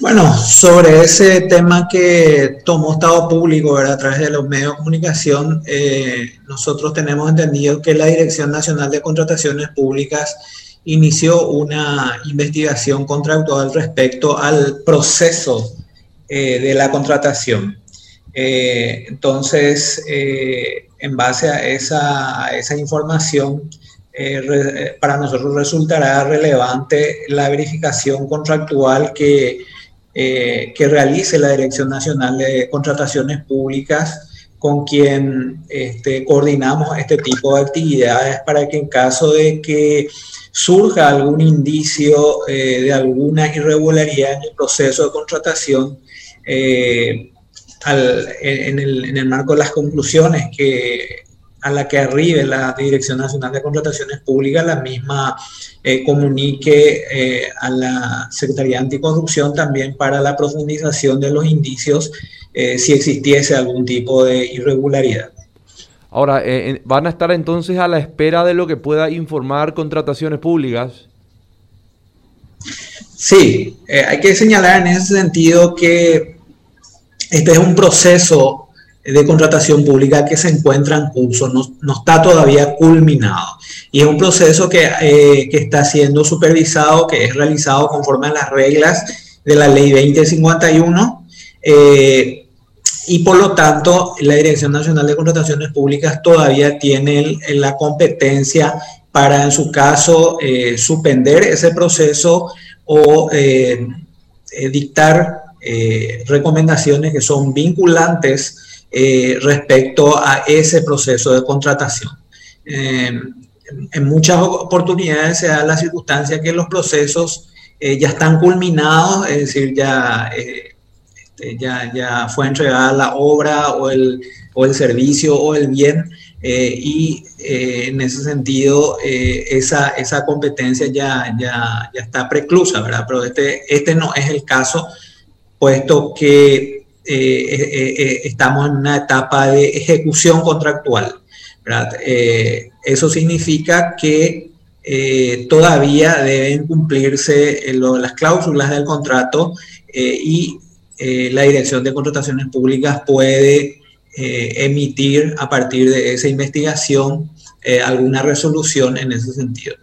Bueno, sobre ese tema que tomó Estado Público a través de los medios de comunicación, eh, nosotros tenemos entendido que la Dirección Nacional de Contrataciones Públicas inició una investigación contractual respecto al proceso eh, de la contratación. Eh, entonces, en base a esa, a esa información, para nosotros resultará relevante la verificación contractual que eh, que realice la Dirección Nacional de Contrataciones Públicas con quien este, coordinamos este tipo de actividades para que en caso de que surja algún indicio eh, de alguna irregularidad en el proceso de contratación, eh, en, el, en, el, marco de las conclusiones que a la que arribe la Dirección Nacional de Contrataciones Públicas, la misma eh, comunique eh, a la Secretaría de Anticorrupción también para la profundización de los indicios eh, si existiese algún tipo de irregularidad. Ahora, ¿van a estar entonces a la espera de lo que pueda informar contrataciones públicas? Sí, hay que señalar en ese sentido que este es un proceso de contratación pública que se encuentra en curso, no, está todavía culminado. Y es un proceso que, eh, que, está siendo supervisado, que es realizado conforme a las reglas de la ley 2051. Eh, y por lo tanto, la Dirección Nacional de Contrataciones Públicas todavía tiene la competencia para, en su caso, eh, suspender ese proceso o dictar recomendaciones que son vinculantes eh, respecto a ese proceso de contratación. Eh, en muchas oportunidades se da la circunstancia que los procesos eh, ya están culminados, es decir, ya, este, ya, ya, fue entregada la obra o el, o el servicio o el bien y en ese sentido esa, esa competencia ya, ya, ya está preclusa, ¿verdad? Pero este, este no es el caso, puesto que estamos en una etapa de ejecución contractual. eso significa que todavía deben cumplirse las cláusulas del contrato y la Dirección de Contrataciones Públicas puede emitir a partir de esa investigación alguna resolución en ese sentido.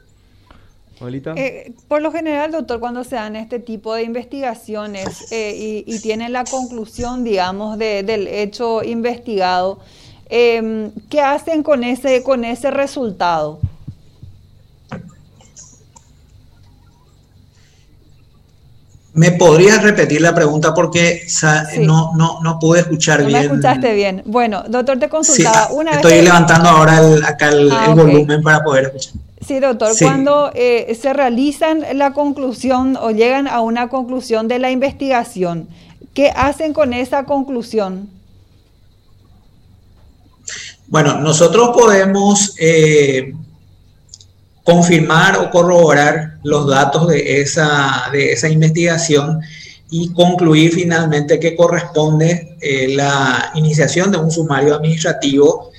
Eh, por lo general, doctor, cuando se dan este tipo de investigaciones eh, y, tienen la conclusión, digamos, del hecho investigado, em, ¿qué hacen con ese, con ese resultado? ¿Me podrías repetir la pregunta porque no, no, no, pude escuchar bien? No me escuchaste bien. Bueno, doctor, te consultaba. una estoy levantando ahora acá el, ah, volumen para poder escuchar. Sí, doctor, cuando eh, se realizan la conclusión o llegan a una conclusión de la investigación, ¿qué hacen con esa conclusión? Bueno, nosotros podemos eh, confirmar o corroborar los datos de esa, de esa investigación y concluir finalmente que corresponde eh, la iniciación de un sumario administrativo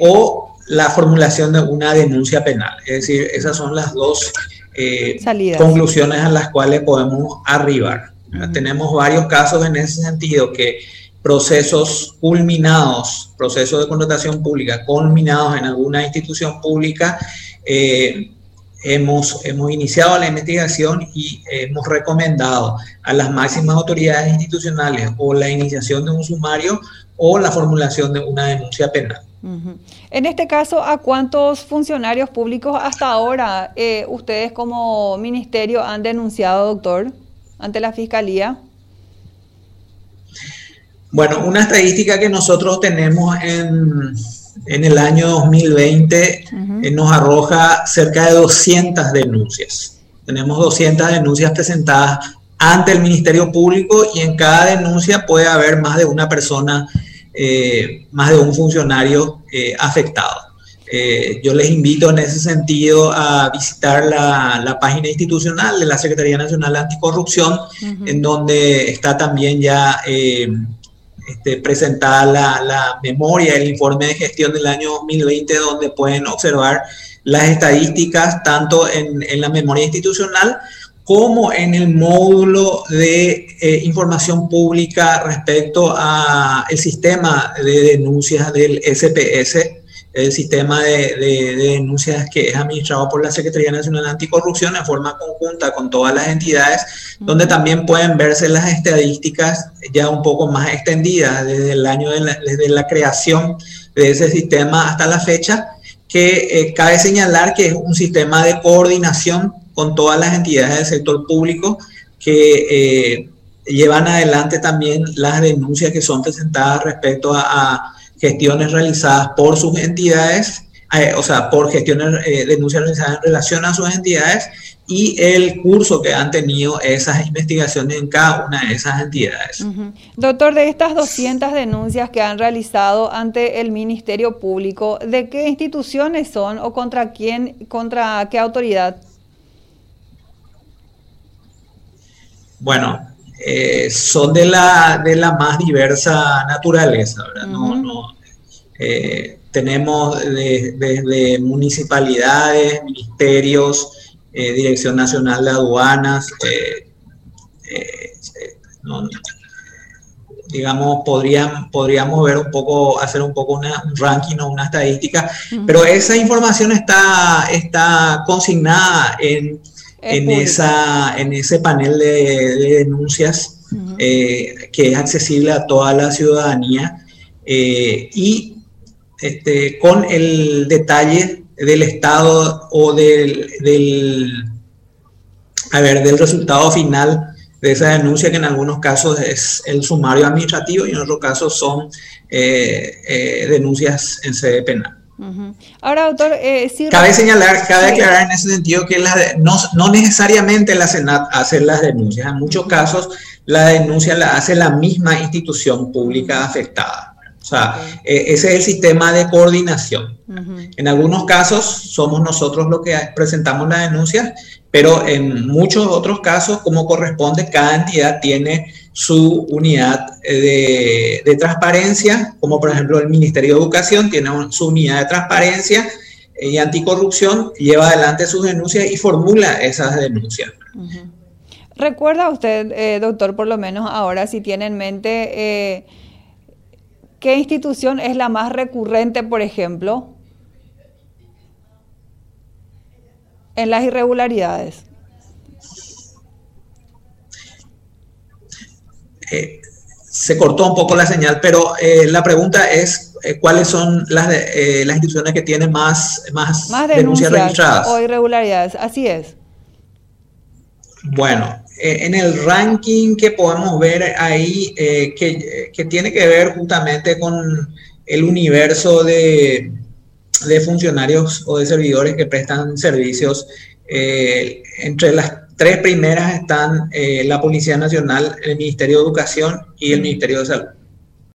o la formulación de una denuncia penal. Es decir, esas son las dos eh, conclusiones a las cuales podemos arribar. Tenemos varios casos en ese sentido que procesos culminados, procesos de contratación pública culminados en alguna institución pública, eh, hemos, hemos iniciado la investigación y hemos recomendado a las máximas autoridades institucionales o la iniciación de un sumario o la formulación de una denuncia penal. En este caso, ¿a cuántos funcionarios públicos hasta ahora eh, ustedes como ministerio han denunciado, doctor, ante la Fiscalía? Bueno, una estadística que nosotros tenemos en, el año 2020 eh, nos arroja cerca de 200 denuncias. Tenemos 200 denuncias presentadas ante el Ministerio Público y en cada denuncia puede haber más de una persona eh, más de un funcionario eh, afectado. Eh, yo les invito en ese sentido a visitar la, página institucional de la Secretaría Nacional de Anticorrupción, en donde está también ya este, presentada la, memoria, el informe de gestión del año 2020, donde pueden observar las estadísticas tanto en, en la memoria institucional como en el módulo de eh, información pública respecto a el sistema de denuncias del SPS, el sistema de, denuncias que es administrado por la Secretaría Nacional Anticorrupción en forma conjunta con todas las entidades, donde también pueden verse las estadísticas ya un poco más extendidas desde el año de la, desde la creación de ese sistema hasta la fecha, que eh, cabe señalar que es un sistema de coordinación con todas las entidades del sector público que eh, llevan adelante también las denuncias que son presentadas respecto a, gestiones realizadas por sus entidades, eh, o sea, por gestiones, eh, denuncias realizadas en relación a sus entidades y el curso que han tenido esas investigaciones en cada una de esas entidades. Doctor, de estas 200 denuncias que han realizado ante el Ministerio Público, ¿de qué instituciones son o contra quién, contra qué autoridad? Bueno, eh, son de la, de la más diversa naturaleza, ¿verdad? Eh, tenemos desde municipalidades, ministerios, eh, Dirección Nacional de Aduanas, digamos, podrían, podríamos ver un poco, hacer un poco una, un ranking o una estadística, pero esa información está, está consignada en en, esa, en ese panel de, denuncias eh, que es accesible a toda la ciudadanía eh, y este, con el detalle del estado o del, del, a ver, del resultado final de esa denuncia que en algunos casos es el sumario administrativo y en otros casos son eh, denuncias en sede penal. Ahora, doctor, eh, cabe señalar, cabe aclarar en ese sentido que no, no, necesariamente la Senat hace las denuncias. En muchos casos, la denuncia la hace la misma institución pública afectada. O sea, eh, ese es el sistema de coordinación. En algunos casos somos nosotros los que presentamos la denuncia, pero en muchos otros casos, como corresponde, cada entidad tiene su unidad eh, de, transparencia, como por ejemplo el Ministerio de Educación tiene su unidad de transparencia y anticorrupción, lleva adelante sus denuncias y formula esas denuncias. ¿Recuerda usted, eh, doctor, por lo menos ahora, si tiene en mente eh, qué institución es la más recurrente, por ejemplo, en las irregularidades? Se cortó un poco la señal, pero eh, la pregunta es eh, cuáles son las, eh, las instituciones que tienen más, más, denuncias, registradas. O irregularidades, así es. Bueno, en el ranking que podemos ver ahí, que, que, tiene que ver justamente con el universo de, de funcionarios o de servidores que prestan servicios, entre las tres primeras están eh, la Policía Nacional, el Ministerio de Educación y el Ministerio de Salud.